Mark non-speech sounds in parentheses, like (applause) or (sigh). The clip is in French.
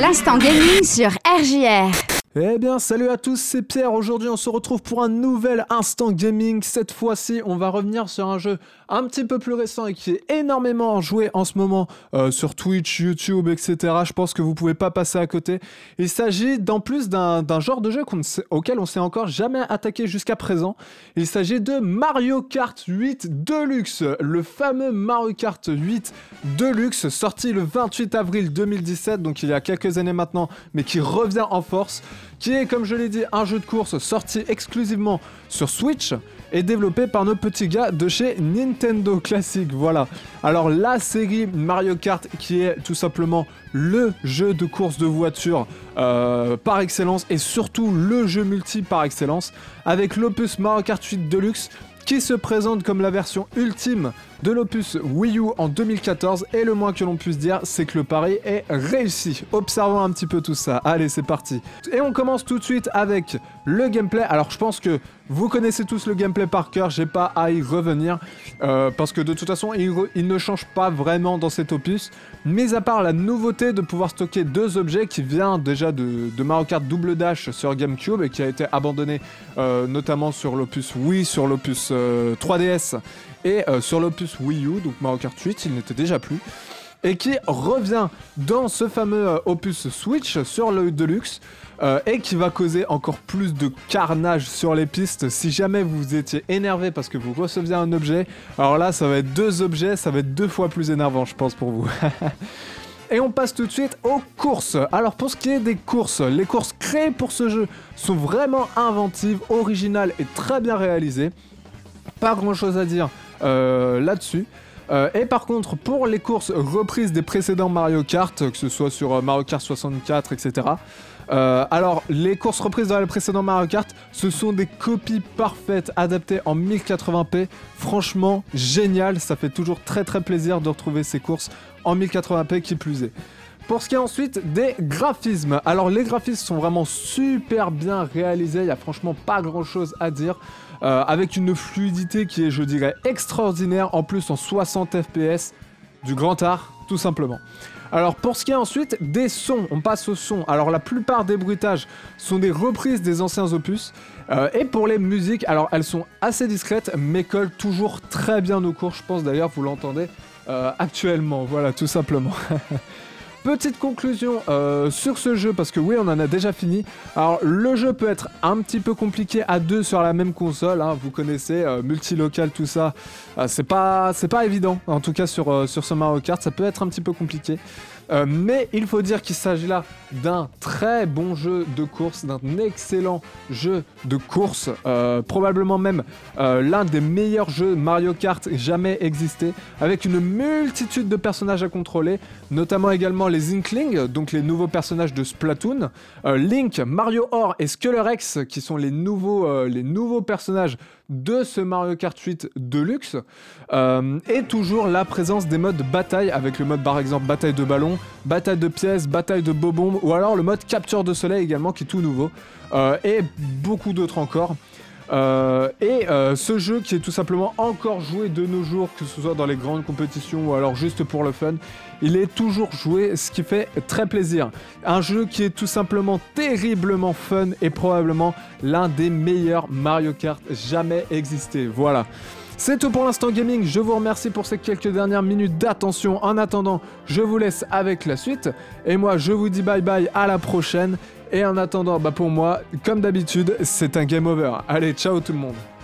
L'instant gaming sur RJR. Eh bien, salut à tous, c'est Pierre. Aujourd'hui, on se retrouve pour un nouvel instant gaming. Cette fois-ci, on va revenir sur un jeu un petit peu plus récent et qui est énormément joué en ce moment euh, sur Twitch, YouTube, etc. Je pense que vous pouvez pas passer à côté. Il s'agit d'en plus d'un genre de jeu auquel on s'est encore jamais attaqué jusqu'à présent. Il s'agit de Mario Kart 8 Deluxe, le fameux Mario Kart 8 Deluxe, sorti le 28 avril 2017, donc il y a quelques années maintenant, mais qui revient en force qui est, comme je l'ai dit, un jeu de course sorti exclusivement sur Switch et développé par nos petits gars de chez Nintendo Classic. Voilà. Alors la série Mario Kart qui est tout simplement le jeu de course de voiture euh, par excellence et surtout le jeu multi par excellence avec l'opus Mario Kart 8 Deluxe qui se présente comme la version ultime de l'opus Wii U en 2014 et le moins que l'on puisse dire c'est que le pari est réussi. Observons un petit peu tout ça. Allez c'est parti. Et on commence tout de suite avec le gameplay. Alors je pense que vous connaissez tous le gameplay par cœur, j'ai pas à y revenir euh, parce que de toute façon il, ne change pas vraiment dans cet opus. Mais à part la nouveauté de pouvoir stocker deux objets qui vient déjà de, Mario Kart Double Dash sur GameCube et qui a été abandonné euh, notamment sur l'opus Wii, sur l'opus 3DS euh, et sur l'opus Wii U, donc Mario Kart 8, il n'était déjà plus et qui revient dans ce fameux opus Switch sur le Deluxe. Euh, et qui va causer encore plus de carnage sur les pistes. Si jamais vous étiez énervé parce que vous receviez un objet, alors là, ça va être deux objets, ça va être deux fois plus énervant, je pense, pour vous. (laughs) Et on passe tout de suite aux courses. Alors pour ce qui est des courses, les courses créées pour ce jeu sont vraiment inventives, originales et très bien réalisées. Pas grand chose à dire euh, là-dessus. Euh, et par contre, pour les courses reprises des précédents Mario Kart, que ce soit sur Mario Kart 64, etc., euh, alors, les courses reprises dans les précédents Mario Kart, ce sont des copies parfaites adaptées en 1080p. Franchement, génial. Ça fait toujours très très plaisir de retrouver ces courses en 1080p qui plus est. Pour ce qui est ensuite des graphismes, alors les graphismes sont vraiment super bien réalisés, il n'y a franchement pas grand chose à dire, euh, avec une fluidité qui est je dirais extraordinaire, en plus en 60 fps, du grand art tout simplement. Alors pour ce qui est ensuite des sons, on passe au son. Alors la plupart des bruitages sont des reprises des anciens opus. Euh, et pour les musiques, alors elles sont assez discrètes, mais collent toujours très bien aux cours. Je pense d'ailleurs vous l'entendez euh, actuellement. Voilà, tout simplement. (laughs) Petite conclusion euh, sur ce jeu, parce que oui, on en a déjà fini. Alors, le jeu peut être un petit peu compliqué à deux sur la même console. Hein, vous connaissez, euh, multilocal, tout ça. Euh, c'est pas, pas évident. En tout cas, sur, sur ce Mario Kart, ça peut être un petit peu compliqué. Mais il faut dire qu'il s'agit là d'un très bon jeu de course, d'un excellent jeu de course, probablement même l'un des meilleurs jeux Mario Kart jamais existé, avec une multitude de personnages à contrôler, notamment également les Inklings, donc les nouveaux personnages de Splatoon, Link, Mario Or et Skuller qui sont les nouveaux, les nouveaux personnages de ce Mario Kart 8 Deluxe euh, et toujours la présence des modes bataille avec le mode par exemple bataille de ballon, bataille de pièces, bataille de bombes ou alors le mode capture de soleil également qui est tout nouveau euh, et beaucoup d'autres encore. Euh, ce jeu qui est tout simplement encore joué de nos jours, que ce soit dans les grandes compétitions ou alors juste pour le fun, il est toujours joué, ce qui fait très plaisir. Un jeu qui est tout simplement terriblement fun et probablement l'un des meilleurs Mario Kart jamais existé. Voilà. C'est tout pour l'instant gaming, je vous remercie pour ces quelques dernières minutes d'attention. En attendant, je vous laisse avec la suite. Et moi, je vous dis bye bye, à la prochaine. Et en attendant, bah pour moi, comme d'habitude, c'est un game over. Allez, ciao tout le monde